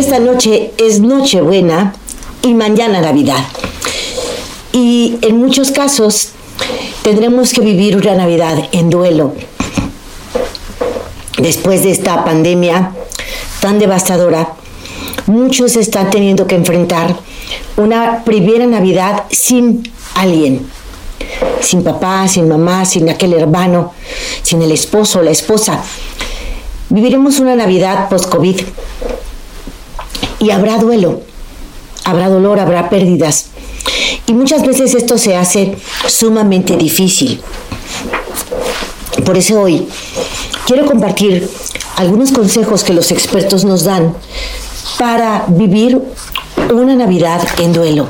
Esta noche es Nochebuena y mañana Navidad. Y en muchos casos tendremos que vivir una Navidad en duelo. Después de esta pandemia tan devastadora, muchos están teniendo que enfrentar una primera Navidad sin alguien, sin papá, sin mamá, sin aquel hermano, sin el esposo o la esposa. Viviremos una Navidad post-COVID y habrá duelo, habrá dolor, habrá pérdidas. Y muchas veces esto se hace sumamente difícil. Por eso hoy quiero compartir algunos consejos que los expertos nos dan para vivir una Navidad en duelo.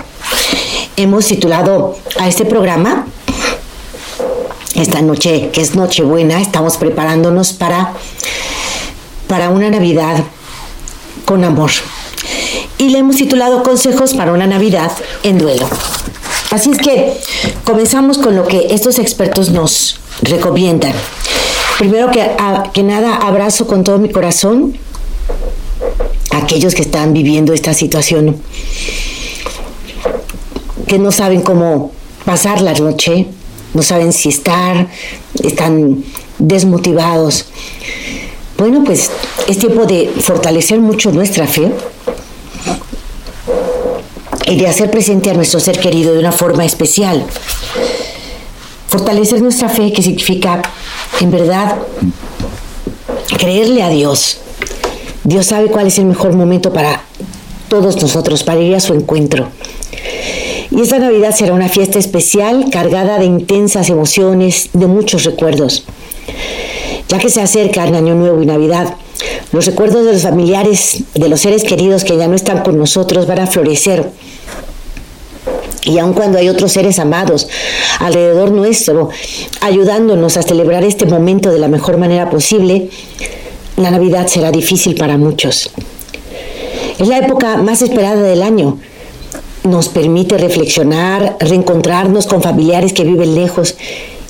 Hemos titulado a este programa, esta noche, que es Nochebuena, estamos preparándonos para, para una Navidad con amor y le hemos titulado Consejos para una Navidad en duelo. Así es que comenzamos con lo que estos expertos nos recomiendan. Primero que, que nada, abrazo con todo mi corazón a aquellos que están viviendo esta situación, que no saben cómo pasar la noche, no saben si estar, están desmotivados. Bueno, pues es tiempo de fortalecer mucho nuestra fe, y de hacer presente a nuestro ser querido de una forma especial. Fortalecer nuestra fe, que significa, en verdad, creerle a Dios. Dios sabe cuál es el mejor momento para todos nosotros, para ir a su encuentro. Y esta Navidad será una fiesta especial cargada de intensas emociones, de muchos recuerdos. Ya que se acerca el Año Nuevo y Navidad, los recuerdos de los familiares, de los seres queridos que ya no están con nosotros van a florecer y aun cuando hay otros seres amados alrededor nuestro, ayudándonos a celebrar este momento de la mejor manera posible, la Navidad será difícil para muchos. Es la época más esperada del año. Nos permite reflexionar, reencontrarnos con familiares que viven lejos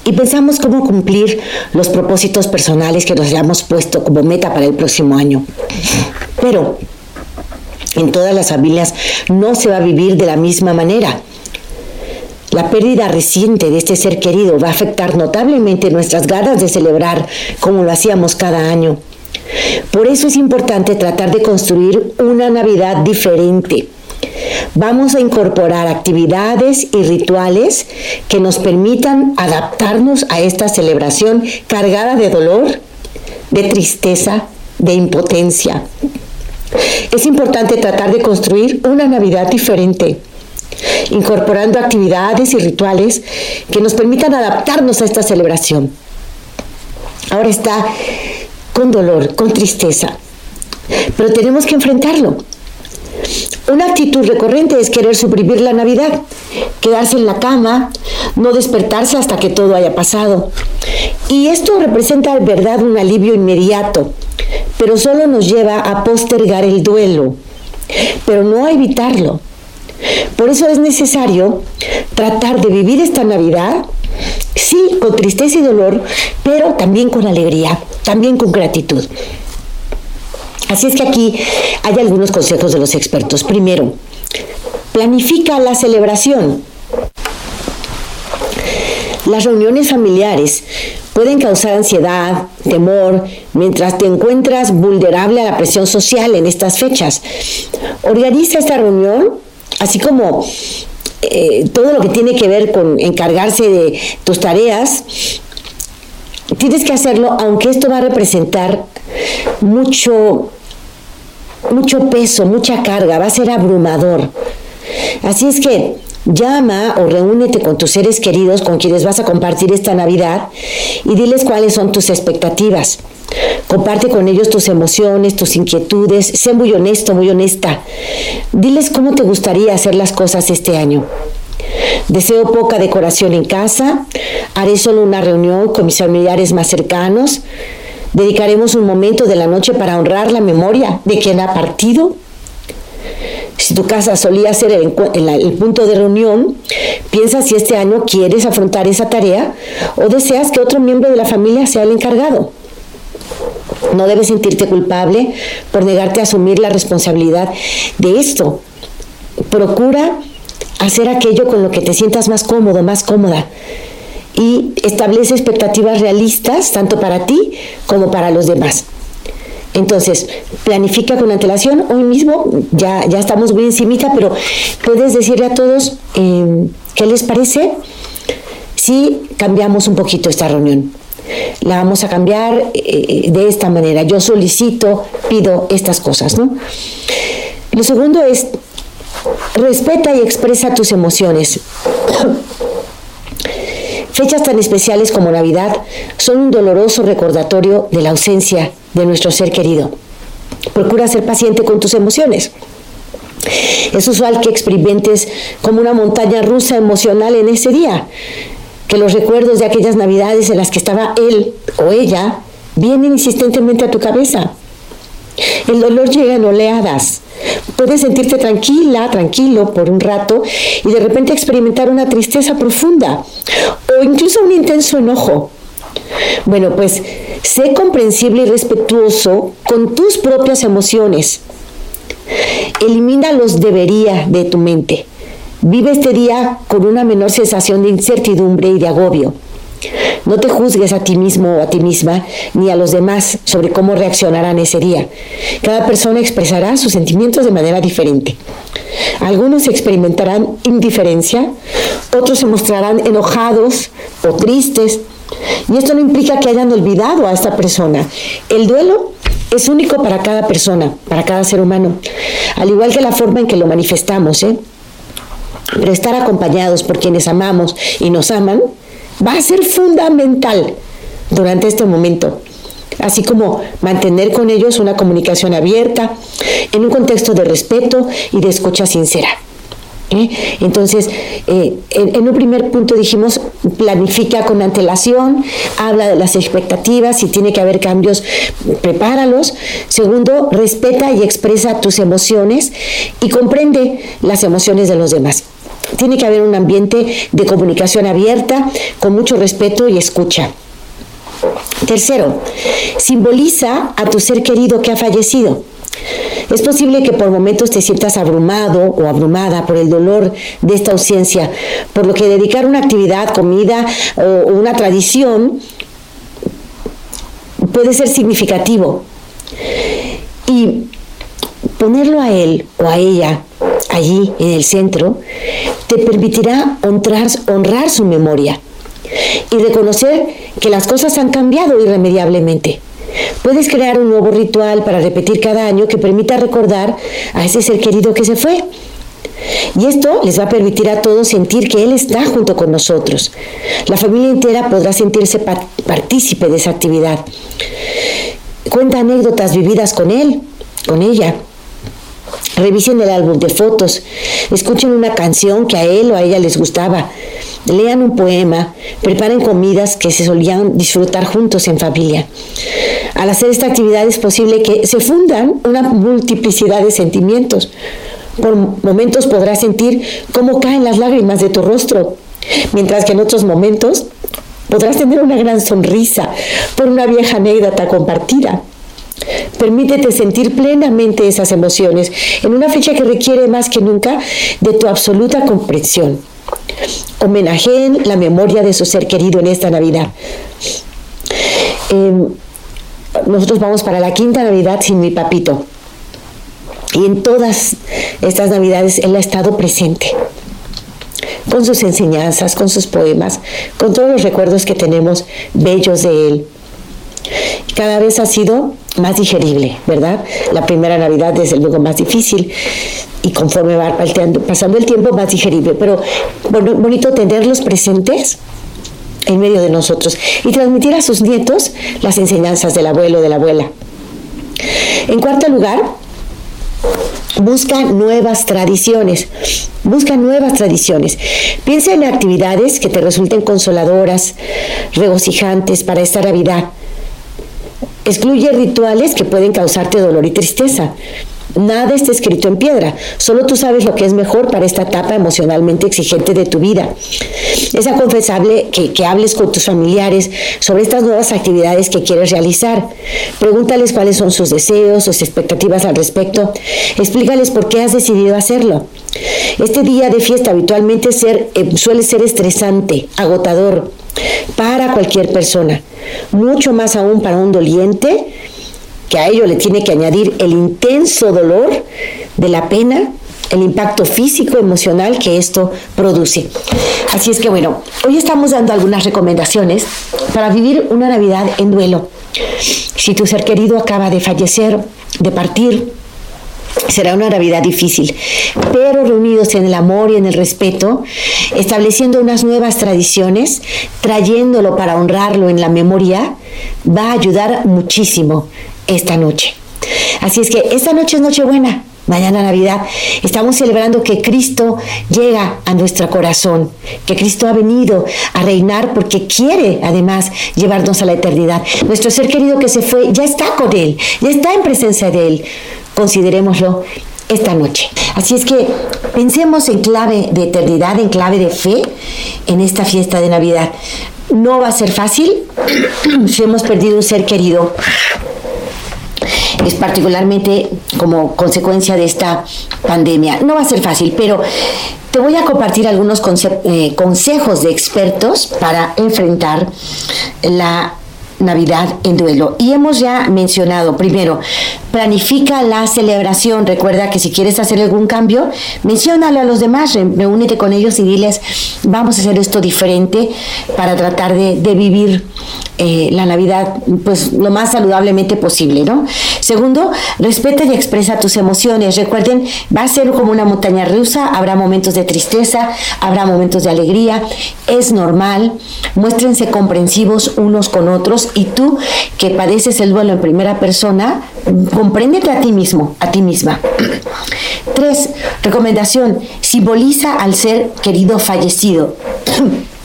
y pensamos cómo cumplir los propósitos personales que nos hayamos puesto como meta para el próximo año. Pero en todas las familias no se va a vivir de la misma manera. La pérdida reciente de este ser querido va a afectar notablemente nuestras ganas de celebrar como lo hacíamos cada año. Por eso es importante tratar de construir una Navidad diferente. Vamos a incorporar actividades y rituales que nos permitan adaptarnos a esta celebración cargada de dolor, de tristeza, de impotencia. Es importante tratar de construir una Navidad diferente incorporando actividades y rituales que nos permitan adaptarnos a esta celebración. Ahora está con dolor, con tristeza, pero tenemos que enfrentarlo. Una actitud recurrente es querer suprimir la Navidad, quedarse en la cama, no despertarse hasta que todo haya pasado. Y esto representa en verdad un alivio inmediato, pero solo nos lleva a postergar el duelo, pero no a evitarlo. Por eso es necesario tratar de vivir esta Navidad, sí, con tristeza y dolor, pero también con alegría, también con gratitud. Así es que aquí hay algunos consejos de los expertos. Primero, planifica la celebración. Las reuniones familiares pueden causar ansiedad, temor, mientras te encuentras vulnerable a la presión social en estas fechas. Organiza esta reunión así como eh, todo lo que tiene que ver con encargarse de tus tareas, tienes que hacerlo aunque esto va a representar mucho, mucho peso, mucha carga, va a ser abrumador. Así es que llama o reúnete con tus seres queridos con quienes vas a compartir esta Navidad y diles cuáles son tus expectativas. Comparte con ellos tus emociones, tus inquietudes. Sé muy honesto, muy honesta. Diles cómo te gustaría hacer las cosas este año. Deseo poca decoración en casa. Haré solo una reunión con mis familiares más cercanos. Dedicaremos un momento de la noche para honrar la memoria de quien ha partido. Si tu casa solía ser el, punto de reunión, piensa si este año quieres afrontar esa tarea o deseas que otro miembro de la familia sea el encargado. No debes sentirte culpable por negarte a asumir la responsabilidad de esto. Procura hacer aquello con lo que te sientas más cómodo, más cómoda. Y establece expectativas realistas tanto para ti como para los demás. Entonces, planifica con antelación. Hoy mismo ya, ya estamos muy encimita, pero puedes decirle a todos eh, qué les parece si cambiamos un poquito esta reunión. La vamos a cambiar eh, de esta manera. Yo solicito, pido estas cosas, ¿no? Lo segundo es Respeta y expresa tus emociones. Fechas tan especiales como Navidad son un doloroso recordatorio de la ausencia de nuestro ser querido. Procura ser paciente con tus emociones. Es usual que experimentes como una montaña rusa emocional en ese día, que los recuerdos de aquellas navidades en las que estaba él o ella vienen insistentemente a tu cabeza. El dolor llega en oleadas, Puedes sentirte tranquila, tranquilo por un rato y de repente experimentar una tristeza profunda o incluso un intenso enojo. Bueno, pues sé comprensible y respetuoso con tus propias emociones. Elimina los debería de tu mente. Vive este día con una menor sensación de incertidumbre y de agobio. No te juzgues a ti mismo o a ti misma ni a los demás sobre cómo reaccionarán ese día. Cada persona expresará sus sentimientos de manera diferente. Algunos experimentarán indiferencia, otros se mostrarán enojados o tristes. Y esto no implica que hayan olvidado a esta persona. El duelo es único para cada persona, para cada ser humano, al igual que la forma en que lo manifestamos. ¿eh? Pero estar acompañados por quienes amamos y nos aman va a ser fundamental durante este momento así como mantener con ellos una comunicación abierta en un contexto de respeto y de escucha sincera. ¿eh? Entonces, eh, en, un primer punto dijimos, planifica con antelación, habla de las expectativas, si tiene que haber cambios, prepáralos. Segundo, respeta y expresa tus emociones y comprende las emociones de los demás. Tiene que haber un ambiente de comunicación abierta, con mucho respeto y escucha. Tercero, simboliza a tu ser querido que ha fallecido. Es posible que por momentos te sientas abrumado o abrumada por el dolor de esta ausencia, por lo que dedicar una actividad, comida o una tradición puede ser significativo. Y ponerlo a él o a ella allí en el centro te permitirá honrar, honrar su memoria y reconocer que las cosas han cambiado irremediablemente. Puedes crear un nuevo ritual para repetir cada año que permita recordar a ese ser querido que se fue. Y esto les va a permitir a todos sentir que Él está junto con nosotros. La familia entera podrá sentirse partícipe de esa actividad. Cuenta anécdotas vividas con Él, con ella. Revisen el álbum de fotos, escuchen una canción que a él o a ella les gustaba, lean un poema, preparen comidas que se solían disfrutar juntos en familia. Al hacer esta actividad es posible que se fundan una multiplicidad de sentimientos. Por momentos podrás sentir cómo caen las lágrimas de tu rostro, mientras que en otros momentos podrás tener una gran sonrisa por una vieja anécdota compartida. Permítete sentir plenamente esas emociones en una fecha que requiere más que nunca de tu absoluta comprensión. Homenajeen la memoria de su ser querido en esta Navidad. Em, nosotros vamos para la quinta Navidad sin mi papito. Y en todas estas Navidades Él ha estado presente con sus enseñanzas, con sus poemas, con todos los recuerdos que tenemos bellos de Él. Cada vez ha sido más digerible, ¿verdad? La primera Navidad es luego más difícil y conforme va pasando el tiempo más digerible, pero bueno, bonito tenerlos presentes en medio de nosotros y transmitir a sus nietos las enseñanzas del abuelo o de la abuela. En cuarto lugar, busca nuevas tradiciones. Busca nuevas tradiciones. Piensa en actividades que te resulten consoladoras, regocijantes para esta Navidad. Excluye rituales que pueden causarte dolor y tristeza. Nada está escrito en piedra, solo tú sabes lo que es mejor para esta etapa emocionalmente exigente de tu vida. Es aconfesable que, que, hables con tus familiares sobre estas nuevas actividades que quieres realizar. Pregúntales cuáles son sus deseos, sus expectativas al respecto. Explícales por qué has decidido hacerlo. Este día de fiesta habitualmente eh, suele ser estresante, agotador para cualquier persona, mucho más aún para un doliente que a ello le tiene que añadir el intenso dolor de la pena, el impacto físico, emocional que esto produce. Así es que bueno, hoy estamos dando algunas recomendaciones para vivir una Navidad en duelo. Si tu ser querido acaba de fallecer, de partir, Será una Navidad difícil, pero reunidos en el amor y en el respeto, estableciendo unas nuevas tradiciones, trayéndolo para honrarlo en la memoria, va a ayudar muchísimo esta noche. Así es que esta noche es Nochebuena, mañana Navidad, estamos celebrando que Cristo llega a nuestro corazón, que Cristo ha venido a reinar porque quiere además llevarnos a la eternidad. Nuestro ser querido que se fue ya está con Él, ya está en presencia de Él. Considerémoslo esta noche. Así es que pensemos en clave de eternidad, en clave de fe en esta fiesta de Navidad. No va a ser fácil si hemos perdido un ser querido es particularmente como consecuencia de esta pandemia. No va a ser fácil, pero te voy a compartir algunos eh, consejos de expertos para enfrentar la Navidad en duelo. Y hemos ya mencionado, primero, planifica la celebración. Recuerda que si quieres hacer algún cambio, menciónalo a los demás, reúnete con ellos y diles, vamos a hacer esto diferente para tratar de, de vivir eh, la Navidad pues lo más saludablemente posible, ¿no? Segundo, respeta y expresa tus emociones. Recuerden, va a ser como una montaña rusa, habrá momentos de tristeza, habrá momentos de alegría, es normal. Muéstrense comprensivos unos con otros y tú que padeces el duelo en primera persona, compréndete a ti mismo, a ti misma. Tres, recomendación, simboliza al ser querido fallecido.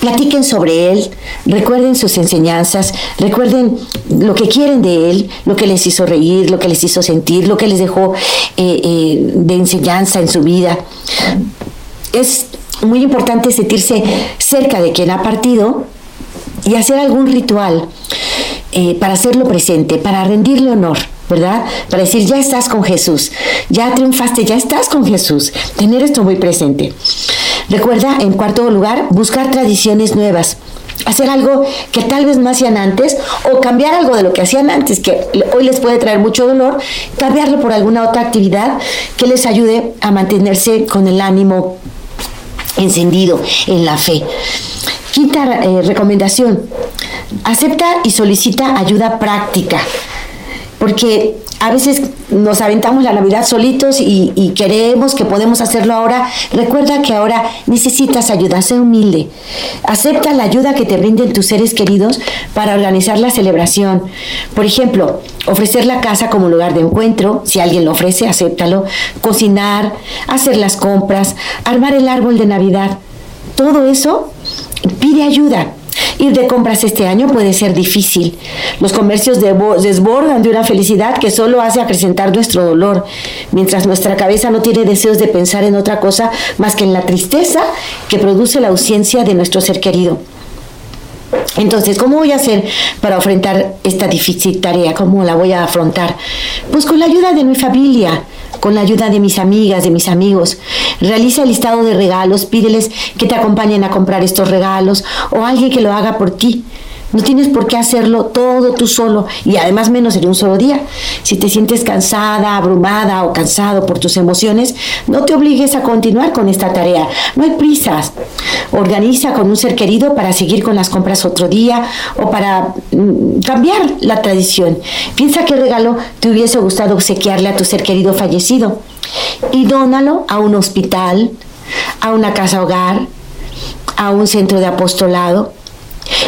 Platiquen sobre él, recuerden sus enseñanzas, recuerden lo que quieren de él, lo que les hizo reír, lo que les hizo sentir, lo que les dejó eh, eh, de enseñanza en su vida. Es muy importante sentirse cerca de quien ha partido y hacer algún ritual eh, para hacerlo presente, para rendirle honor. ¿verdad? Para decir, ya estás con Jesús, ya triunfaste, ya estás con Jesús. Tener esto muy presente. Recuerda, en cuarto lugar, buscar tradiciones nuevas. Hacer algo que tal vez no hacían antes o cambiar algo de lo que hacían antes, que hoy les puede traer mucho dolor, cambiarlo por alguna otra actividad que les ayude a mantenerse con el ánimo encendido en la fe. Quinta eh, recomendación, acepta y solicita ayuda práctica, porque a veces nos aventamos la Navidad solitos y, queremos que podemos hacerlo ahora. Recuerda que ahora necesitas ayuda, sé humilde. Acepta la ayuda que te brinden tus seres queridos para organizar la celebración. Por ejemplo, ofrecer la casa como lugar de encuentro, si alguien lo ofrece, acéptalo. Cocinar, hacer las compras, armar el árbol de Navidad. Todo eso pide ayuda. Ir de compras este año puede ser difícil. Los comercios desbordan de una felicidad que solo hace acrecentar nuestro dolor, mientras nuestra cabeza no tiene deseos de pensar en otra cosa más que en la tristeza que produce la ausencia de nuestro ser querido. Entonces, ¿cómo voy a hacer para enfrentar esta difícil tarea? ¿Cómo la voy a afrontar? Pues con la ayuda de mi familia, con la ayuda de mis amigas, de mis amigos. Realiza el listado de regalos, pídeles que te acompañen a comprar estos regalos o alguien que lo haga por ti. No tienes por qué hacerlo todo tú solo y además menos en un solo día. Si te sientes cansada, abrumada o cansado por tus emociones, no te obligues a continuar con esta tarea. No hay prisas. Organiza con un ser querido para seguir con las compras otro día o para mm, cambiar la tradición. Piensa qué regalo te hubiese gustado obsequiarle a tu ser querido fallecido y dónalo a un hospital, a una casa hogar, a un centro de apostolado.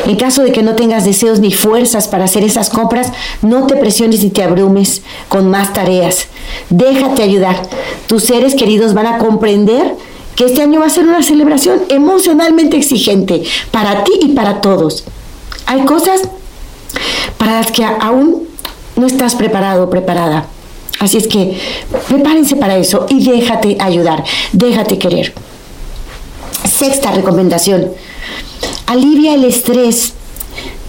En caso de que no tengas deseos ni fuerzas para hacer esas compras, no te presiones ni te abrumes con más tareas. Déjate ayudar. Tus seres queridos van a comprender que este año va a ser una celebración emocionalmente exigente para ti y para todos. Hay cosas para las que aún no estás preparado o preparada. Así es que prepárense para eso y déjate ayudar, déjate querer. Sexta recomendación, alivia el estrés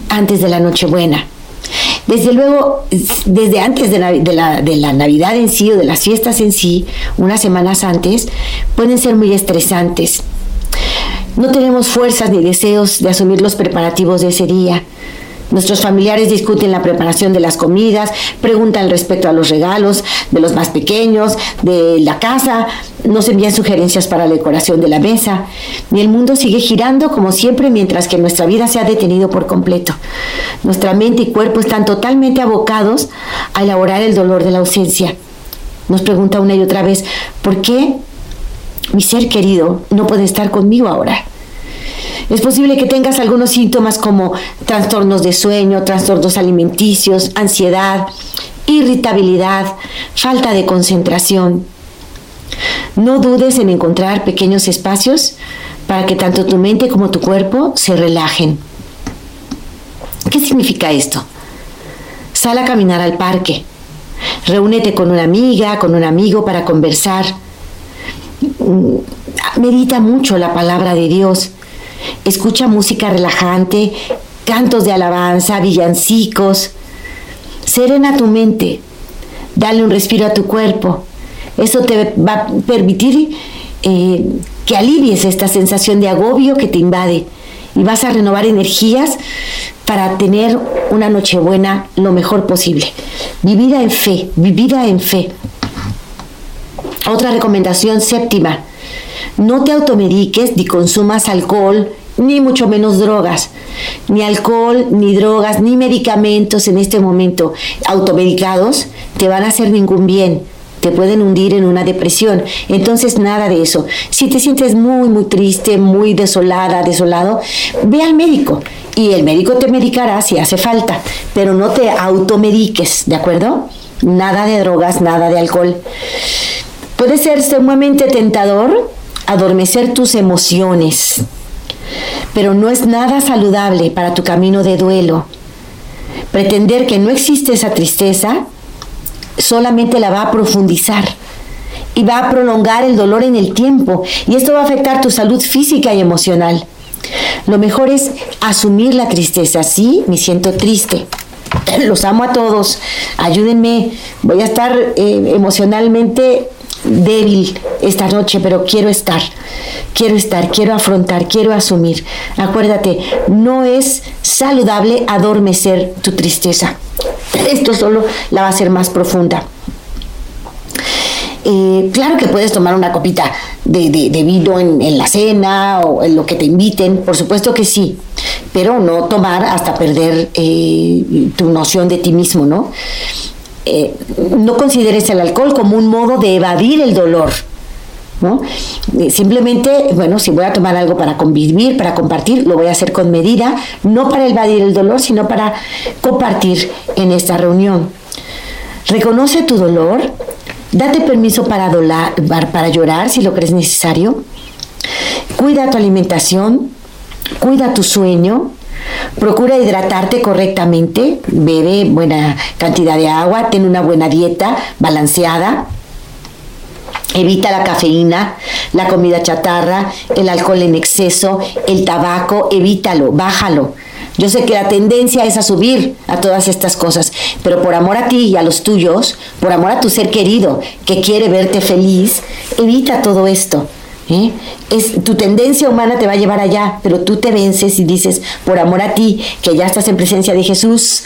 antes de la Nochebuena. Desde luego, desde antes de la, de, la, Navidad en sí o de las fiestas en sí, unas semanas antes, pueden ser muy estresantes. No tenemos fuerzas ni deseos de asumir los preparativos de ese día. Nuestros familiares discuten la preparación de las comidas, preguntan respecto a los regalos de los más pequeños, de la casa, nos envían sugerencias para la decoración de la mesa. Y el mundo sigue girando como siempre mientras que nuestra vida se ha detenido por completo. Nuestra mente y cuerpo están totalmente abocados a elaborar el dolor de la ausencia. Nos pregunta una y otra vez, ¿por qué mi ser querido no puede estar conmigo ahora? Es posible que tengas algunos síntomas como trastornos de sueño, trastornos alimenticios, ansiedad, irritabilidad, falta de concentración. No dudes en encontrar pequeños espacios para que tanto tu mente como tu cuerpo se relajen. ¿Qué significa esto? Sal a caminar al parque. Reúnete con una amiga, con un amigo para conversar. Medita mucho la palabra de Dios escucha música relajante, cantos de alabanza, villancicos. Serena tu mente, dale un respiro a tu cuerpo. Eso te va a permitir eh, que alivies esta sensación de agobio que te invade y vas a renovar energías para tener una Nochebuena lo mejor posible. Vivida en fe, vivida en fe. Otra recomendación séptima, no te automediques ni consumas alcohol, ni mucho menos drogas. Ni alcohol, ni drogas, ni medicamentos en este momento automedicados te van a hacer ningún bien. Te pueden hundir en una depresión. Entonces, nada de eso. Si te sientes muy, muy triste, muy desolada, desolado, ve al médico. Y el médico te medicará si hace falta. Pero no te automediques, ¿de acuerdo? Nada de drogas, nada de alcohol. Puede ser sumamente tentador adormecer tus emociones, pero no es nada saludable para tu camino de duelo. Pretender que no existe esa tristeza solamente la va a profundizar y va a prolongar el dolor en el tiempo y esto va a afectar tu salud física y emocional. Lo mejor es asumir la tristeza. Sí, me siento triste. Los amo a todos. Ayúdenme. Voy a estar eh, emocionalmente débil esta noche, pero quiero estar, quiero estar, quiero afrontar, quiero asumir. Acuérdate, no es saludable adormecer tu tristeza. Esto solo la va a hacer más profunda. Eh, claro que puedes tomar una copita de, vino en, la cena o en lo que te inviten, por supuesto que sí, pero no tomar hasta perder eh, tu noción de ti mismo, ¿no? Eh, no consideres el alcohol como un modo de evadir el dolor. ¿no? Eh, simplemente, bueno, si voy a tomar algo para convivir, para compartir, lo voy a hacer con medida, no para evadir el dolor, sino para compartir en esta reunión. Reconoce tu dolor, date permiso para, para llorar si lo crees necesario, cuida tu alimentación, cuida tu sueño, Procura hidratarte correctamente, bebe buena cantidad de agua, ten una buena dieta balanceada. Evita la cafeína, la comida chatarra, el alcohol en exceso, el tabaco, evítalo, bájalo. Yo sé que la tendencia es a subir a todas estas cosas, pero por amor a ti y a los tuyos, por amor a tu ser querido que quiere verte feliz, evita todo esto. Es, tu tendencia humana te va a llevar allá, pero tú te vences y dices, por amor a ti, que ya estás en presencia de Jesús,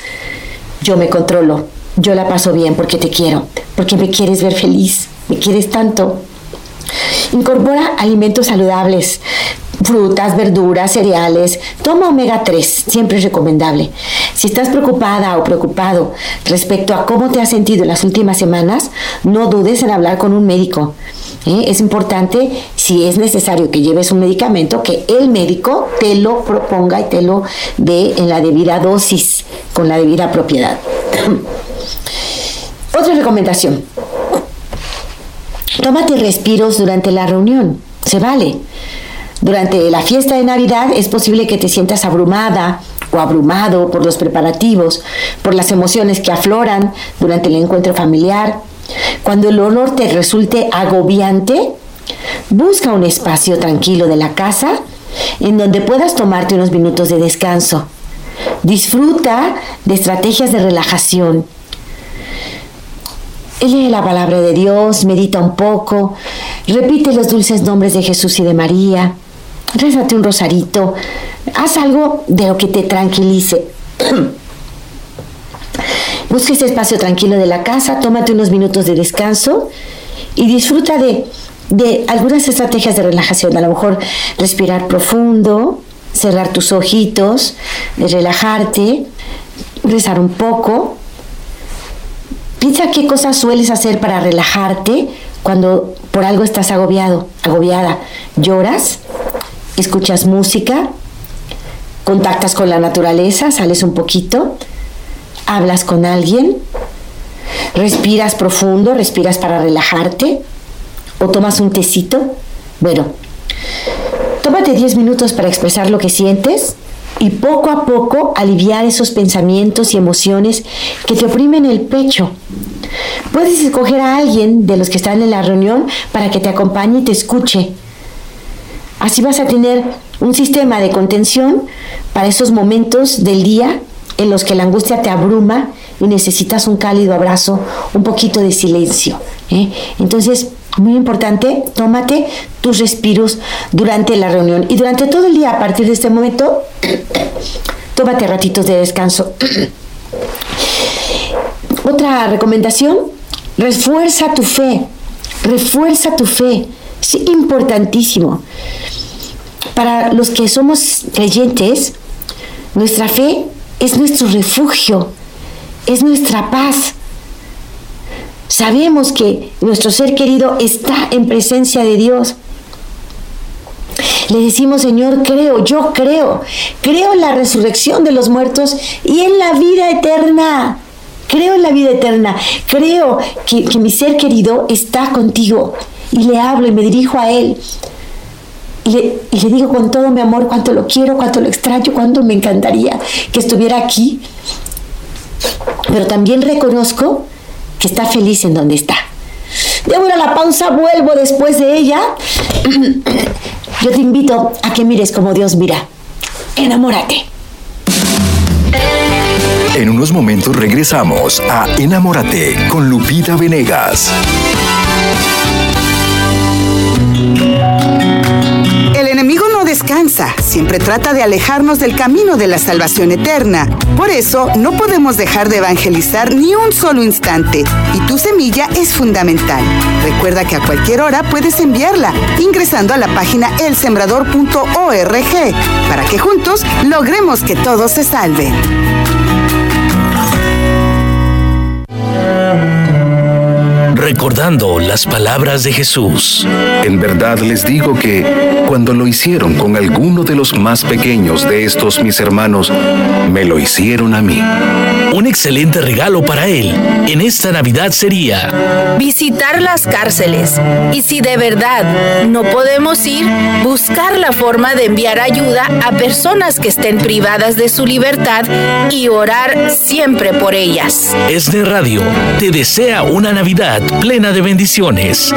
yo me controlo, yo la paso bien porque te quiero, porque me quieres ver feliz, me quieres tanto. Incorpora alimentos saludables, frutas, verduras, cereales. Toma omega 3, siempre es recomendable. Si estás preocupada o preocupado respecto a cómo te has sentido en las últimas semanas, no dudes en hablar con un médico. ¿eh? Es importante si es necesario que lleves un medicamento, que el médico te lo proponga y te lo dé en la debida dosis, con la debida propiedad. Otra recomendación. Tómate respiros durante la reunión. Se vale. Durante la fiesta de Navidad es posible que te sientas abrumada o abrumado por los preparativos, por las emociones que afloran durante el encuentro familiar. Cuando el olor te resulte agobiante, busca un espacio tranquilo de la casa en donde puedas tomarte unos minutos de descanso. Disfruta de estrategias de relajación. Lee la palabra de Dios, medita un poco, repite los dulces nombres de Jesús y de María, rézate un rosarito, haz algo de lo que te tranquilice. Busca ese espacio tranquilo de la casa, tómate unos minutos de descanso y disfruta de, de algunas estrategias de relajación. A lo mejor respirar profundo, cerrar tus ojitos, relajarte, rezar un poco. Piensa qué cosas sueles hacer para relajarte cuando por algo estás agobiado, agobiada. ¿Lloras? ¿Escuchas música? ¿Contactas con la naturaleza? ¿Sales un poquito? ¿Hablas con alguien? ¿Respiras profundo? ¿Respiras para relajarte? ¿O tomas un tecito? Bueno, tómate 10 minutos para expresar lo que sientes y poco a poco aliviar esos pensamientos y emociones que te oprimen el pecho. Puedes escoger a alguien de los que están en la reunión para que te acompañe y te escuche. Así vas a tener un sistema de contención para esos momentos del día en los que la angustia te abruma y necesitas un cálido abrazo, un poquito de silencio. ¿eh? Entonces, muy importante, tómate tus respiros durante la reunión y durante todo el día a partir de este momento, tómate ratitos de descanso. Otra recomendación, refuerza tu fe, refuerza tu fe, es importantísimo. Para los que somos creyentes, nuestra fe es nuestro refugio, es nuestra paz. Sabemos que nuestro ser querido está en presencia de Dios. Le decimos, Señor, creo, yo creo, creo en la resurrección de los muertos y en la vida eterna. Creo en la vida eterna, creo que, mi ser querido está contigo. Y le hablo y me dirijo a Él. Y le, y le, digo con todo mi amor cuánto lo quiero, cuánto lo extraño, cuánto me encantaría que estuviera aquí. Pero también reconozco está feliz en donde está. Debo ir la pausa, vuelvo después de ella. Yo te invito a que mires como Dios mira. Enamórate. En unos momentos regresamos a Enamórate con Lupita Venegas. Descansa, siempre trata de alejarnos del camino de la salvación eterna. Por eso, no podemos dejar de evangelizar ni un solo instante, y tu semilla es fundamental. Recuerda que a cualquier hora puedes enviarla ingresando a la página elsembrador.org para que juntos logremos que todos se salven. Recordando las palabras de Jesús. En verdad les digo que cuando lo hicieron con alguno de los más pequeños de estos mis hermanos, me lo hicieron a mí. Un excelente regalo para él en esta Navidad sería visitar las cárceles y si de verdad no podemos ir, buscar la forma de enviar ayuda a personas que estén privadas de su libertad y orar siempre por ellas. de Radio te desea una Navidad plena de bendiciones.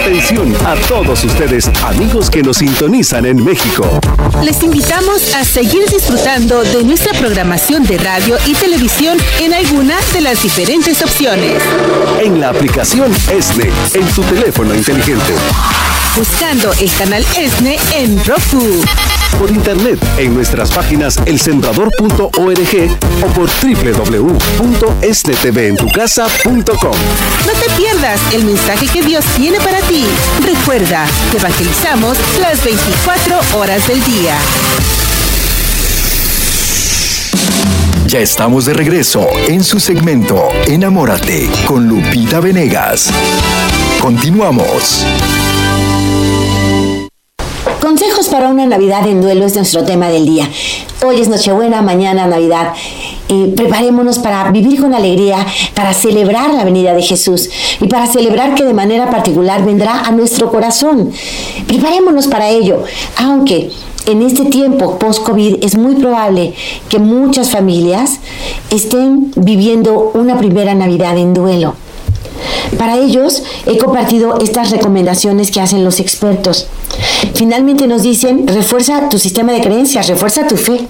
Atención a todos ustedes, amigos que nos sintonizan en México. Les invitamos a seguir disfrutando de nuestra programación de radio y televisión en alguna de las diferentes opciones. En la aplicación ESNE, en tu teléfono inteligente. Buscando el canal ESNE en Roku por internet en nuestras páginas elsembrador.org o por www.sdtventucasa.com. No te pierdas el mensaje que Dios tiene para ti. Recuerda que evangelizamos las 24 horas del día. Ya estamos de regreso en su segmento Enamórate con Lupita Venegas. Continuamos. Consejos para una Navidad en duelo es nuestro tema del día. Hoy es Nochebuena, mañana Navidad. Eh, preparémonos para vivir con alegría, para celebrar la venida de Jesús y para celebrar que de manera particular vendrá a nuestro corazón. Preparémonos para ello, aunque en este tiempo post-COVID es muy probable que muchas familias estén viviendo una primera Navidad en duelo. Para ellos he compartido estas recomendaciones que hacen los expertos. Finalmente nos dicen, refuerza tu sistema de creencias, refuerza tu fe.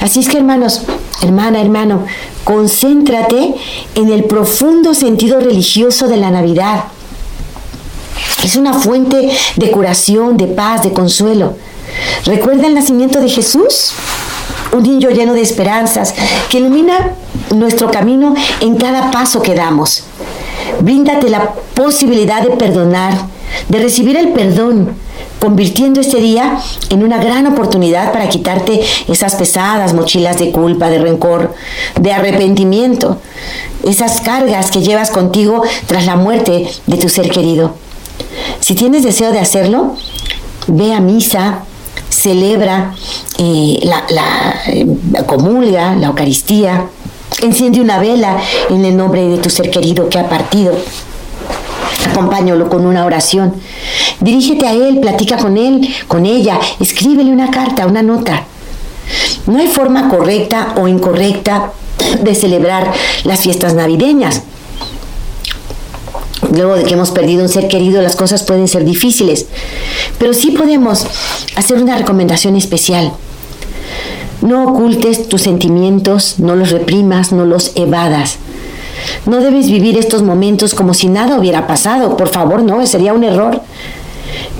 Así es que hermanos, hermana, hermano, concéntrate en el profundo sentido religioso de la Navidad. Es una fuente de curación, de paz, de consuelo. ¿Recuerda el nacimiento de Jesús? Un niño lleno de esperanzas que ilumina nuestro camino en cada paso que damos. Bríndate la posibilidad de perdonar, de recibir el perdón, convirtiendo este día en una gran oportunidad para quitarte esas pesadas mochilas de culpa, de rencor, de arrepentimiento, esas cargas que llevas contigo tras la muerte de tu ser querido. Si tienes deseo de hacerlo, ve a misa, celebra eh, la, eh, comulga, la Eucaristía, enciende una vela en el nombre de tu ser querido que ha partido. Acompáñalo con una oración. Dirígete a él, platica con él, con ella, escríbele una carta, una nota. No hay forma correcta o incorrecta de celebrar las fiestas navideñas. Luego de que hemos perdido un ser querido, las cosas pueden ser difíciles, pero sí podemos hacer una recomendación especial. No ocultes tus sentimientos, no los reprimas, no los evadas. No debes vivir estos momentos como si nada hubiera pasado. Por favor, no, sería un error.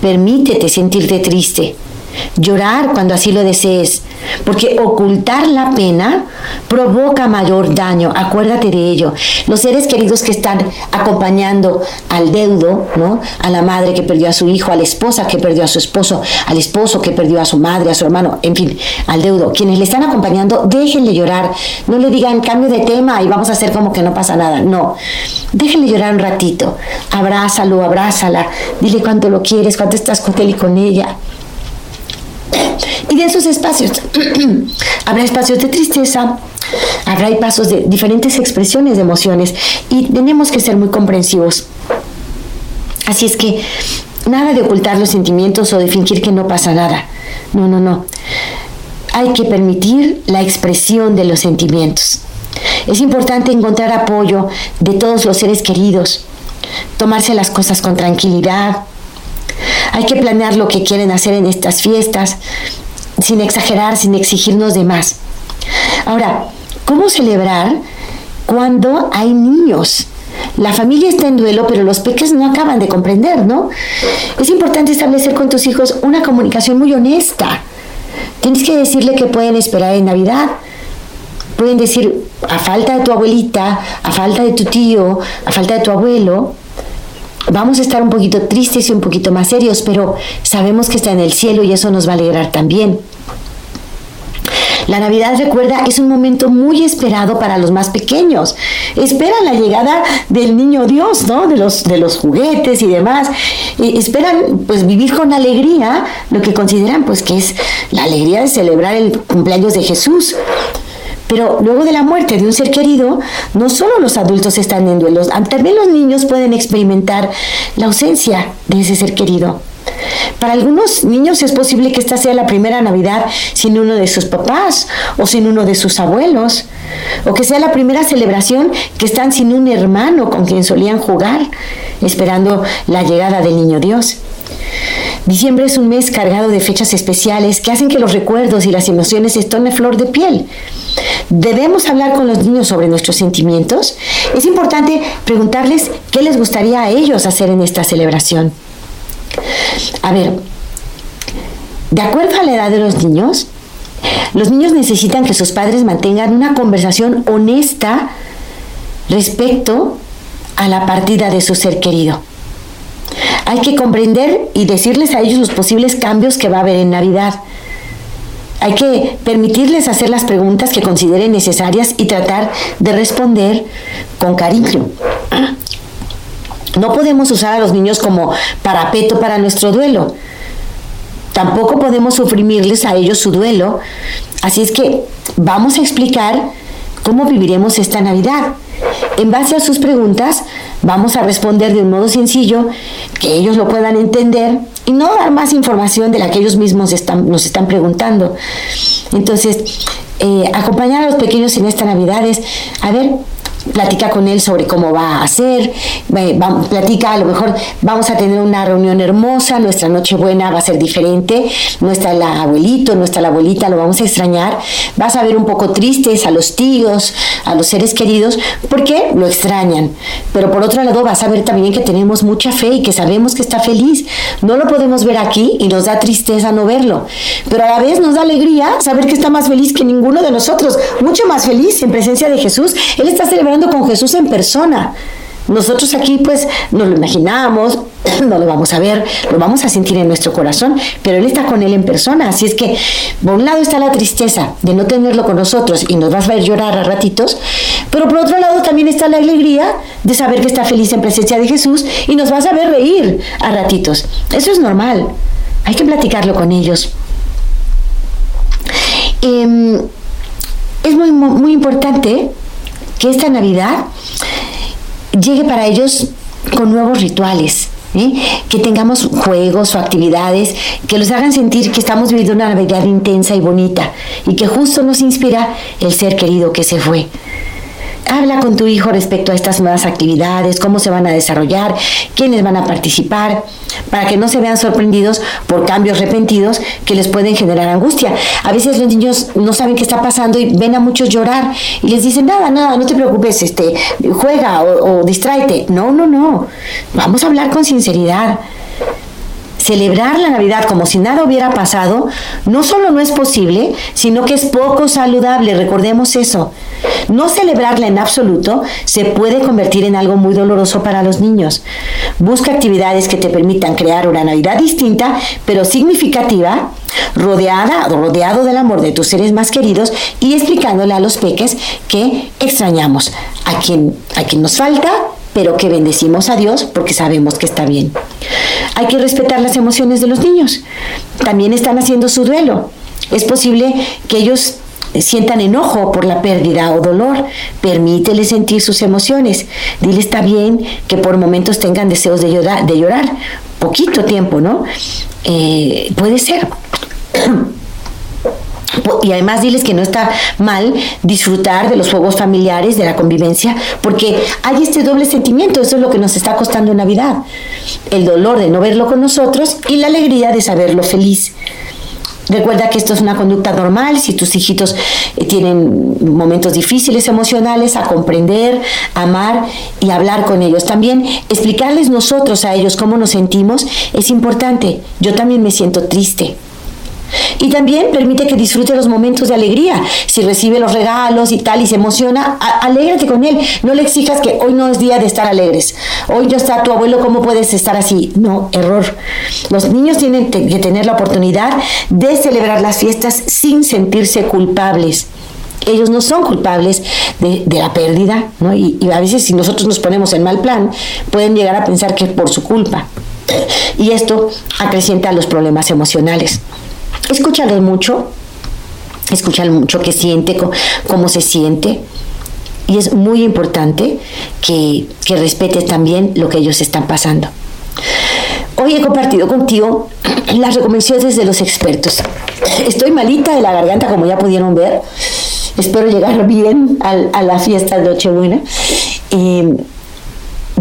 Permítete sentirte triste. Llorar cuando así lo desees, porque ocultar la pena provoca mayor daño, acuérdate de ello. Los seres queridos que están acompañando al deudo, ¿no? A la madre que perdió a su hijo, a la esposa que perdió a su esposo, al esposo que perdió a su madre, a su hermano, en fin, al deudo. Quienes le están acompañando, déjenle llorar. No le digan cambio de tema y vamos a hacer como que no pasa nada. No. Déjenle llorar un ratito. Abrázalo, abrázala. Dile cuánto lo quieres, cuánto estás con él y con ella. Y de esos espacios habrá espacios de tristeza, habrá pasos de diferentes expresiones de emociones y tenemos que ser muy comprensivos. Así es que nada de ocultar los sentimientos o de fingir que no pasa nada. No, no, no. Hay que permitir la expresión de los sentimientos. Es importante encontrar apoyo de todos los seres queridos, tomarse las cosas con tranquilidad. Hay que planear lo que quieren hacer en estas fiestas, sin exagerar, sin exigirnos de más. Ahora, ¿cómo celebrar cuando hay niños? La familia está en duelo, pero los peques no acaban de comprender, ¿no? Es importante establecer con tus hijos una comunicación muy honesta. Tienes que decirle que pueden esperar en Navidad. Pueden decir, a falta de tu abuelita, a falta de tu tío, a falta de tu abuelo, vamos a estar un poquito tristes y un poquito más serios, pero sabemos que está en el cielo y eso nos va a alegrar también. La Navidad, recuerda, es un momento muy esperado para los más pequeños. Esperan la llegada del niño Dios, ¿no? De los, de los juguetes y demás. esperan, pues, vivir con alegría lo que consideran, pues, que es la alegría de celebrar el cumpleaños de Jesús. Pero luego de la muerte de un ser querido, no solo los adultos están en duelos, también los niños pueden experimentar la ausencia de ese ser querido. Para algunos niños es posible que esta sea la primera Navidad sin uno de sus papás o sin uno de sus abuelos, o que sea la primera celebración que están sin un hermano con quien solían jugar, esperando la llegada del niño Dios. Diciembre es un mes cargado de fechas especiales que hacen que los recuerdos y las emociones estén a flor de piel. Debemos hablar con los niños sobre nuestros sentimientos. Es importante preguntarles qué les gustaría a ellos hacer en esta celebración. A ver, de acuerdo a la edad de los niños, los niños necesitan que sus padres mantengan una conversación honesta respecto a la partida de su ser querido. Hay que comprender y decirles a ellos los posibles cambios que va a haber en Navidad. Hay que permitirles hacer las preguntas que consideren necesarias y tratar de responder con cariño. No podemos usar a los niños como parapeto para nuestro duelo. Tampoco podemos suprimirles a ellos su duelo. Así es que vamos a explicar cómo viviremos esta Navidad. En base a sus preguntas, vamos a responder de un modo sencillo, que ellos lo puedan entender y no dar más información de la que ellos mismos están, nos están preguntando. Entonces, eh, acompañar a los pequeños en esta Navidad es, a ver, platica con él sobre cómo va a hacer, platica, a lo mejor vamos a tener una reunión hermosa, nuestra Nochebuena va a ser diferente, nuestra la abuelito, nuestra la abuelita lo vamos a extrañar, vas a ver un poco tristes a los tíos, a los seres queridos, porque lo extrañan, pero por otro lado vas a ver también que tenemos mucha fe y que sabemos que está feliz, no lo podemos ver aquí y nos da tristeza no verlo, pero a la vez nos da alegría saber que está más feliz que ninguno de nosotros, mucho más feliz en presencia de Jesús, Él está celebrando con Jesús en persona. Nosotros aquí pues nos lo imaginamos, no lo vamos a ver, lo vamos a sentir en nuestro corazón, pero Él está con Él en persona. Así es que, por un lado está la tristeza de no tenerlo con nosotros y nos vas a ver llorar a ratitos, pero por otro lado también está la alegría de saber que está feliz en presencia de Jesús y nos vas a ver reír a ratitos. Eso es normal, hay que platicarlo con ellos. Em, es muy, muy importante que esta Navidad llegue para ellos con nuevos rituales. ¿eh? que tengamos juegos o actividades que los hagan sentir que estamos viviendo una Navidad intensa y bonita y que justo nos inspira el ser querido que se fue. Habla con tu hijo respecto a estas nuevas actividades, cómo se van a desarrollar, quiénes van a participar, para que no se vean sorprendidos por cambios repentinos que les pueden generar angustia. A veces los niños no saben qué está pasando y ven a muchos llorar y les dicen, nada, nada, no te preocupes, este, juega o, o distráete. No, no, no. Vamos a hablar con sinceridad celebrar la Navidad como si nada hubiera pasado, no solo no es posible, sino que es poco saludable, recordemos eso. No celebrarla en absoluto se puede convertir en algo muy doloroso para los niños. Busca actividades que te permitan crear una Navidad distinta, pero significativa, rodeada o rodeado del amor de tus seres más queridos y explicándole a los peques que extrañamos a quien, a quien nos falta pero que bendecimos a Dios porque sabemos que está bien. Hay que respetar las emociones de los niños. También están haciendo su duelo. Es posible que ellos sientan enojo por la pérdida o dolor, permítele sentir sus emociones. Dile está bien que por momentos tengan deseos de llorar, poquito tiempo, ¿no? Eh, puede ser. Y además diles que no está mal disfrutar de los juegos familiares, de la convivencia, porque hay este doble sentimiento, eso es lo que nos está costando Navidad. El dolor de no verlo con nosotros y la alegría de saberlo feliz. Recuerda que esto es una conducta normal, si tus hijitos eh, tienen momentos difíciles emocionales, a comprender, amar y hablar con ellos. También explicarles nosotros a ellos cómo nos sentimos es importante. Yo también me siento triste. Y también permite que disfrute los momentos de alegría. Si recibe los regalos y tal y se emociona, alégrate con él. No le exijas que hoy no es día de estar alegres. Hoy no está tu abuelo, ¿cómo puedes estar así? No, error. Los niños tienen que tener la oportunidad de celebrar las fiestas sin sentirse culpables ellos no son culpables de, la pérdida, ¿no? Y, y, a veces si nosotros nos ponemos en mal plan, pueden llegar a pensar que es por su culpa. Y esto acrecienta los problemas emocionales. Escúchalo mucho, escúchalo mucho qué siente, cómo se siente. Y es muy importante que, que también lo que ellos están pasando. Hoy he compartido contigo las recomendaciones de los expertos. Estoy malita de la garganta, como ya pudieron ver. Espero llegar bien a, la fiesta de Nochebuena. Eh,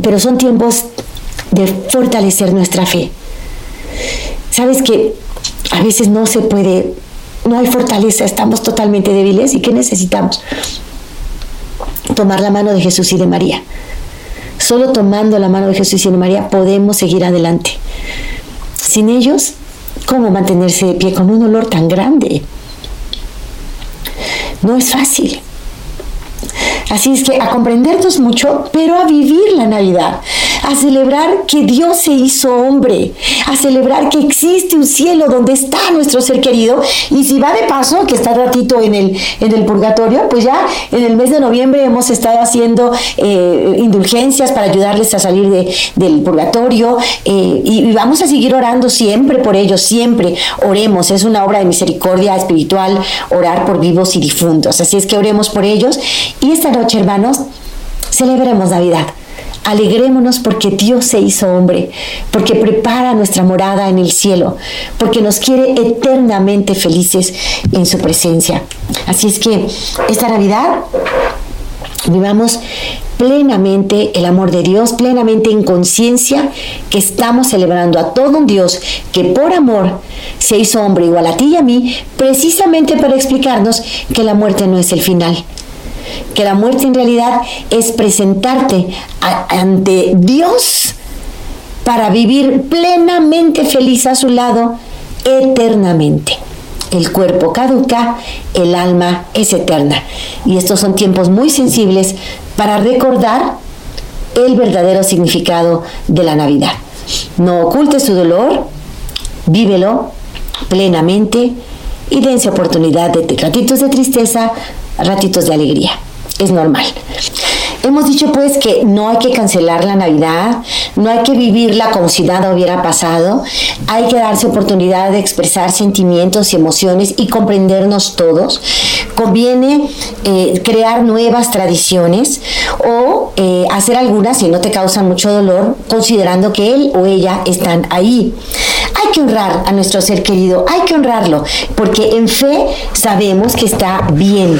pero son tiempos de fortalecer nuestra fe. Sabes que a veces no se puede, no hay fortaleza, estamos totalmente débiles y ¿qué necesitamos? Tomar la mano de Jesús y de María. Solo tomando la mano de Jesús y de María podemos seguir adelante. Sin ellos, ¿cómo mantenerse de pie con un olor tan grande? No es fácil. Así es que a comprendernos mucho, pero a vivir la Navidad, a celebrar que Dios se hizo hombre, a celebrar que existe un cielo donde está nuestro ser querido. Y si va de paso, que está ratito en el, en el purgatorio, pues ya en el mes de noviembre hemos estado haciendo eh, indulgencias para ayudarles a salir del purgatorio eh, y, vamos a seguir orando siempre por ellos, siempre oremos. Es una obra de misericordia espiritual orar por vivos y difuntos. Así es que oremos por ellos. Y esta noche, hermanos, celebremos Navidad. Alegrémonos porque Dios se hizo hombre, porque prepara nuestra morada en el cielo, porque nos quiere eternamente felices en su presencia. Así es que esta Navidad vivamos plenamente el amor de Dios, plenamente en conciencia que estamos celebrando a todo un Dios que por amor se hizo hombre igual a ti y a mí, precisamente para explicarnos que la muerte no es el final, que la muerte en realidad es presentarte ante Dios para vivir plenamente feliz a su lado eternamente. El cuerpo caduca, el alma es eterna. Y estos son tiempos muy sensibles para recordar el verdadero significado de la Navidad. No ocultes tu dolor, vívelo plenamente y dense oportunidad de ratitos de tristeza, ratitos de alegría. Es normal. Hemos dicho pues que no hay que cancelar la Navidad, no hay que vivirla como si nada hubiera pasado, hay que darse oportunidad de expresar sentimientos y emociones y comprendernos todos. Conviene eh, crear nuevas tradiciones o eh, hacer algunas si no te causan mucho dolor, considerando que él o ella están ahí. Que honrar a nuestro ser querido, hay que honrarlo, porque en fe sabemos que está bien,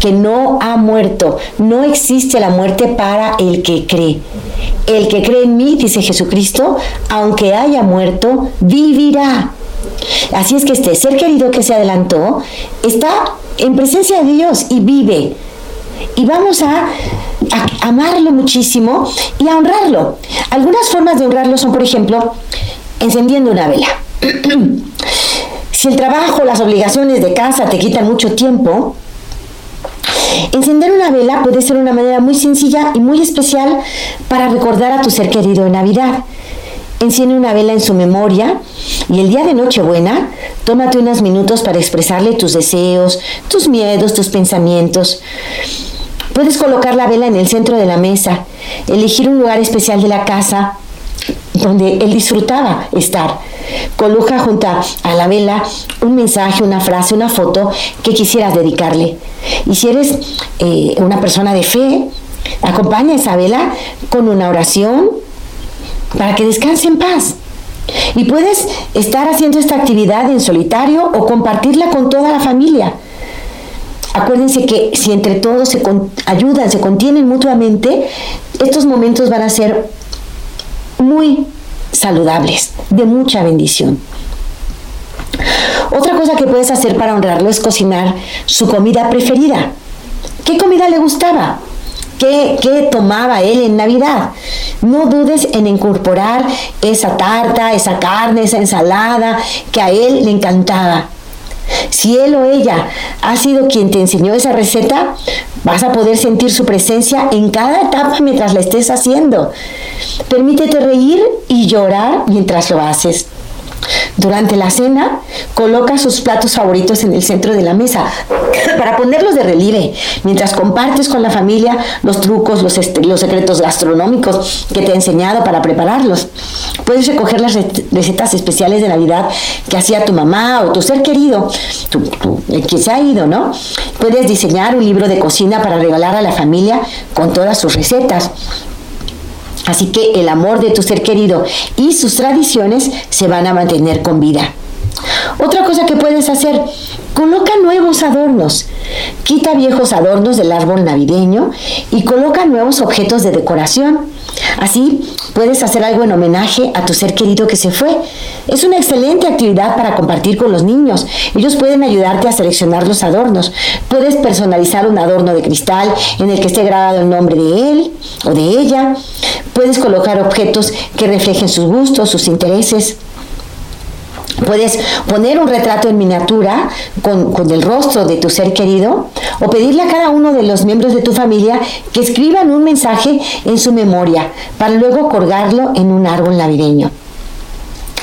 que no ha muerto, no existe la muerte para el que cree. El que cree en mí, dice Jesucristo, aunque haya muerto, vivirá. Así es que este ser querido que se adelantó está en presencia de Dios y vive. Y vamos a, a, amarlo muchísimo y a honrarlo. Algunas formas de honrarlo son, por ejemplo, encendiendo una vela. si el trabajo, las obligaciones de casa te quitan mucho tiempo, Encender una vela puede ser una manera muy sencilla y muy especial para recordar a tu ser querido en Navidad. Enciende una vela en su memoria y el día de Nochebuena, tómate unos minutos para expresarle tus deseos, tus miedos, tus pensamientos. Puedes colocar la vela en el centro de la mesa, elegir un lugar especial de la casa donde él disfrutaba estar. Coloca junto a la vela un mensaje, una frase, una foto que quisieras dedicarle. Y si eres eh, una persona de fe, acompaña esa vela con una oración para que descanse en paz. Y puedes estar haciendo esta actividad en solitario o compartirla con toda la familia. Acuérdense que si entre todos se ayudan, se contienen mutuamente, estos momentos van a ser muy saludables, de mucha bendición. Otra cosa que puedes hacer para honrarlo es cocinar su comida preferida. ¿Qué comida le gustaba? ¿Qué, ¿Qué, tomaba él en Navidad? No dudes en incorporar esa tarta, esa carne, esa ensalada que a él le encantaba. Si él o ella ha sido quien te enseñó esa receta, vas a poder sentir su presencia en cada etapa mientras la estés haciendo. Permítete reír y llorar mientras lo haces. Durante la cena, coloca sus platos favoritos en el centro de la mesa para ponerlos de relieve, mientras compartes con la familia los trucos, los, los secretos gastronómicos que te he enseñado para prepararlos. Puedes recoger las recetas especiales de Navidad que hacía tu mamá o tu ser querido, el que se ha ido, ¿no? Puedes diseñar un libro de cocina para regalar a la familia con todas sus recetas. Así que el amor de tu ser querido y sus tradiciones se van a mantener con vida. Otra cosa que puedes hacer, coloca nuevos adornos. Quita viejos adornos del árbol navideño y coloca nuevos objetos de decoración. Así puedes hacer algo en homenaje a tu ser querido que se fue. Es una excelente actividad para compartir con los niños. Ellos pueden ayudarte a seleccionar los adornos. Puedes personalizar un adorno de cristal en el que esté grabado el nombre de él o de ella. Puedes colocar objetos que reflejen sus gustos, sus intereses. Puedes poner un retrato en miniatura con, con, el rostro de tu ser querido o pedirle a cada uno de los miembros de tu familia que escriban un mensaje en su memoria para luego colgarlo en un árbol navideño.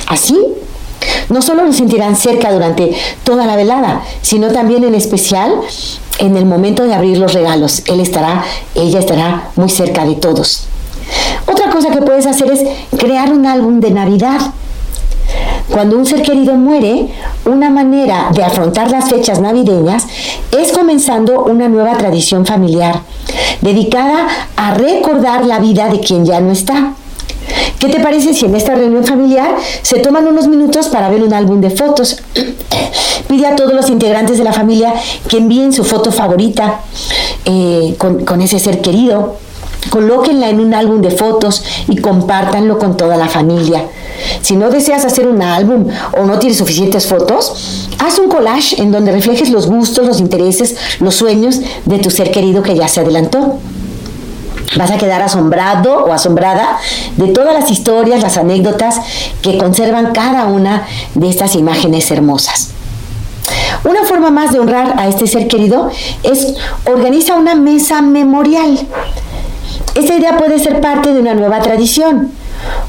Así, no solo lo sentirán cerca durante toda la velada, sino también en especial en el momento de abrir los regalos. Él estará, ella estará muy cerca de todos. Otra cosa que puedes hacer es crear un álbum de Navidad cuando un ser querido muere, una manera de afrontar las fechas navideñas es comenzando una nueva tradición familiar, dedicada a recordar la vida de quien ya no está. ¿Qué te parece si en esta reunión familiar se toman unos minutos para ver un álbum de fotos? Pide a todos los integrantes de la familia que envíen su foto favorita eh, con, con ese ser querido. Colóquenla en un álbum de fotos y compártanlo con toda la familia. Si no deseas hacer un álbum o no tienes suficientes fotos, haz un collage en donde reflejes los gustos, los intereses, los sueños de tu ser querido que ya se adelantó. Vas a quedar asombrado o asombrada de todas las historias, las anécdotas que conservan cada una de estas imágenes hermosas. Una forma más de honrar a este ser querido es organiza una mesa memorial. Esta idea puede ser parte de una nueva tradición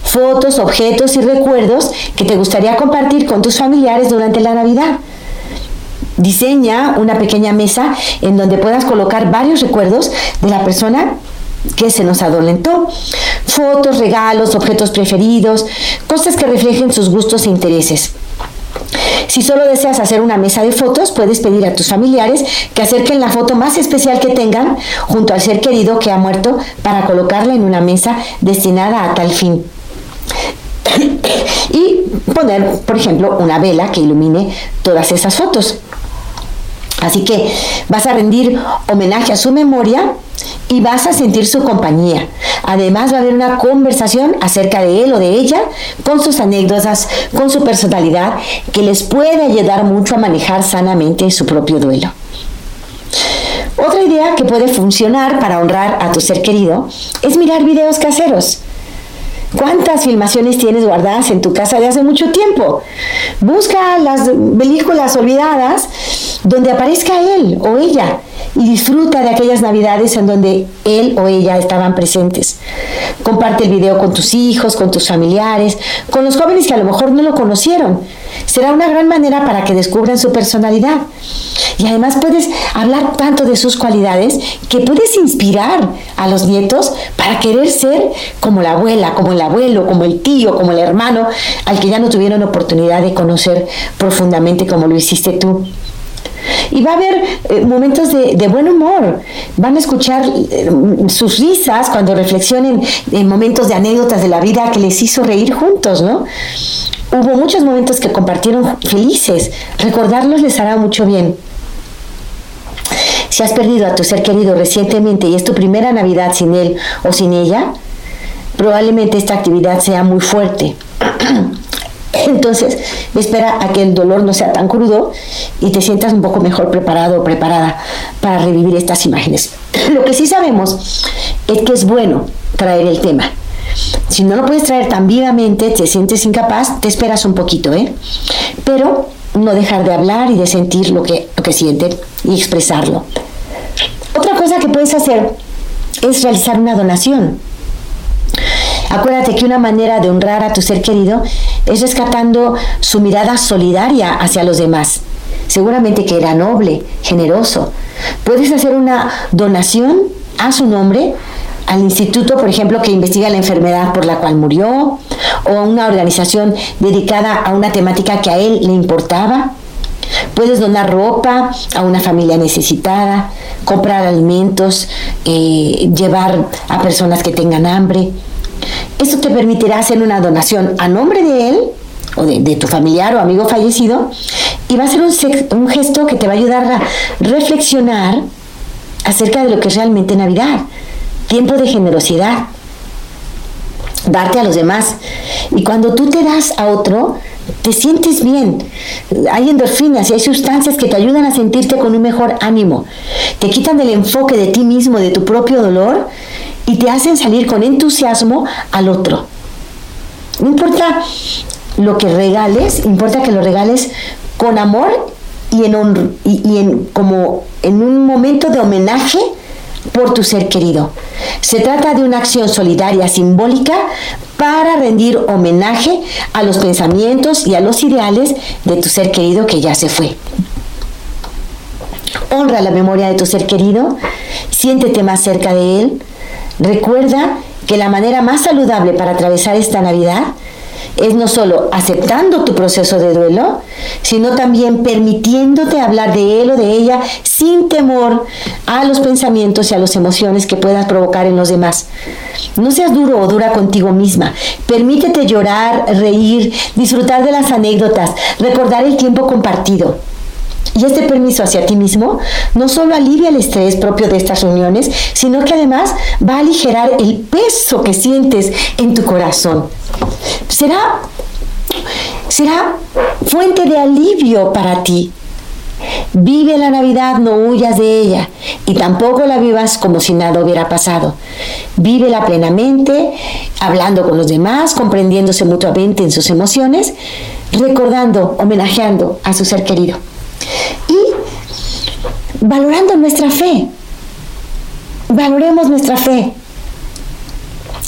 fotos, objetos y recuerdos que te gustaría compartir con tus familiares durante la Navidad. Diseña una pequeña mesa en donde puedas colocar varios recuerdos de la persona que se nos adolentó. Fotos, regalos, objetos preferidos, cosas que reflejen sus gustos e intereses. Si solo deseas hacer una mesa de fotos, puedes pedir a tus familiares que acerquen la foto más especial que tengan junto al ser querido que ha muerto para colocarla en una mesa destinada a tal fin. y poner, por ejemplo, una vela que ilumine todas esas fotos. Así que vas a rendir homenaje a su memoria y vas a sentir su compañía. Además va a haber una conversación acerca de él o de ella, con sus anécdotas, con su personalidad, que les puede ayudar mucho a manejar sanamente su propio duelo. Otra idea que puede funcionar para honrar a tu ser querido es mirar videos caseros. ¿Cuántas filmaciones tienes guardadas en tu casa de hace mucho tiempo? Busca las películas olvidadas donde aparezca él o ella y disfruta de aquellas navidades en donde él o ella estaban presentes. Comparte el video con tus hijos, con tus familiares, con los jóvenes que a lo mejor no lo conocieron. Será una gran manera para que descubran su personalidad. Y además puedes hablar tanto de sus cualidades que puedes inspirar a los nietos para querer ser como la abuela, como el abuelo, como el tío, como el hermano, al que ya no tuvieron oportunidad de conocer profundamente como lo hiciste tú. Y va a haber eh, momentos de, buen humor. Van a escuchar eh, sus risas cuando reflexionen en momentos de anécdotas de la vida que les hizo reír juntos, ¿no? Hubo muchos momentos que compartieron felices. Recordarlos les hará mucho bien. Si has perdido a tu ser querido recientemente y es tu primera Navidad sin él o sin ella, probablemente esta actividad sea muy fuerte. Entonces, espera a que el dolor no sea tan crudo y te sientas un poco mejor preparado o preparada para revivir estas imágenes. Lo que sí sabemos es que es bueno traer el tema. Si no lo puedes traer tan vivamente, te sientes incapaz, te esperas un poquito, ¿eh? Pero no dejar de hablar y de sentir lo que, lo que sienten y expresarlo. Otra cosa que puedes hacer es realizar una donación. Acuérdate que una manera de honrar a tu ser querido es rescatando su mirada solidaria hacia los demás. Seguramente que era noble, generoso. Puedes hacer una donación a su nombre al instituto, por ejemplo, que investiga la enfermedad por la cual murió, o a una organización dedicada a una temática que a él le importaba. Puedes donar ropa a una familia necesitada, comprar alimentos, eh, llevar a personas que tengan hambre. Esto te permitirá hacer una donación a nombre de él o de, tu familiar o amigo fallecido y va a ser un, gesto que te va a ayudar a reflexionar acerca de lo que es realmente Navidad, tiempo de generosidad, darte a los demás. Y cuando tú te das a otro, te sientes bien. Hay endorfinas y hay sustancias que te ayudan a sentirte con un mejor ánimo. Te quitan el enfoque de ti mismo, de tu propio dolor y te hacen salir con entusiasmo al otro. No importa lo que regales, importa que lo regales con amor y en, en como en un momento de homenaje por tu ser querido. Se trata de una acción solidaria simbólica para rendir homenaje a los pensamientos y a los ideales de tu ser querido que ya se fue. Honra la memoria de tu ser querido, siéntete más cerca de él. Recuerda que la manera más saludable para atravesar esta Navidad es no solo aceptando tu proceso de duelo, sino también permitiéndote hablar de él o de ella sin temor a los pensamientos y a las emociones que puedas provocar en los demás. No seas duro o dura contigo misma. Permítete llorar, reír, disfrutar de las anécdotas, recordar el tiempo compartido. Y este permiso hacia ti mismo no solo alivia el estrés propio de estas reuniones, sino que además va a aligerar el peso que sientes en tu corazón. Será, será fuente de alivio para ti. Vive la Navidad, no huyas de ella y tampoco la vivas como si nada hubiera pasado. Vívela plenamente, hablando con los demás, comprendiéndose mutuamente en sus emociones, recordando, homenajeando a su ser querido y valorando nuestra fe. Valoremos nuestra fe.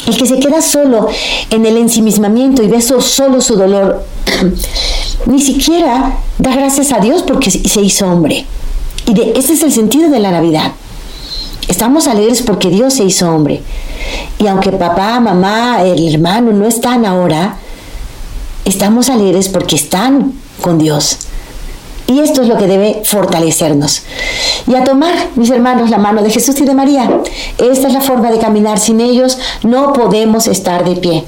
El que se queda solo en el ensimismamiento y ve solo su dolor, ni siquiera da gracias a Dios porque se hizo hombre. Y de, ese es el sentido de la Navidad. Estamos alegres porque Dios se hizo hombre. Y aunque papá, mamá, el hermano no están ahora, estamos alegres porque están con Dios. Y esto es lo que debe fortalecernos. Y a tomar, mis hermanos, la mano de Jesús y de María. Esta es la forma de caminar. Sin ellos no podemos estar de pie.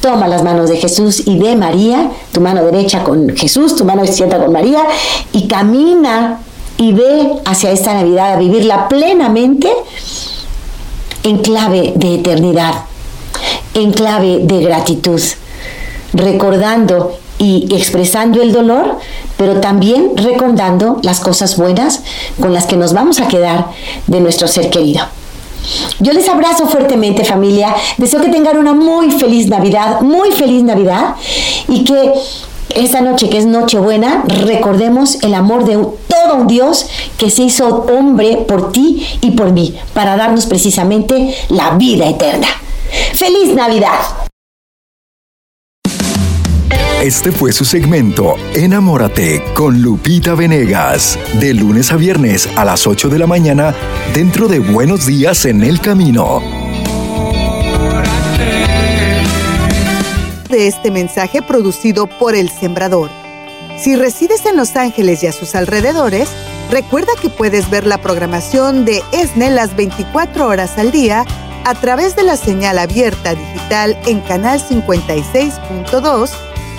Toma las manos de Jesús y de María, tu mano derecha con Jesús, tu mano izquierda con María, y camina y ve hacia esta Navidad a vivirla plenamente en clave de eternidad, en clave de gratitud, recordando y expresando el dolor, pero también recordando las cosas buenas con las que nos vamos a quedar de nuestro ser querido. Yo les abrazo fuertemente familia, deseo que tengan una muy feliz Navidad, muy feliz Navidad y que esta noche que es Nochebuena, recordemos el amor de todo un Dios que se hizo hombre por ti y por mí, para darnos precisamente la vida eterna. ¡Feliz Navidad! Este fue su segmento Enamórate con Lupita Venegas, de lunes a viernes a las 8 de la mañana dentro de Buenos Días en el Camino. De este mensaje producido por El Sembrador. Si resides en Los Ángeles y a sus alrededores, recuerda que puedes ver la programación de ESNE las 24 horas al día a través de la señal abierta digital en canal 56.2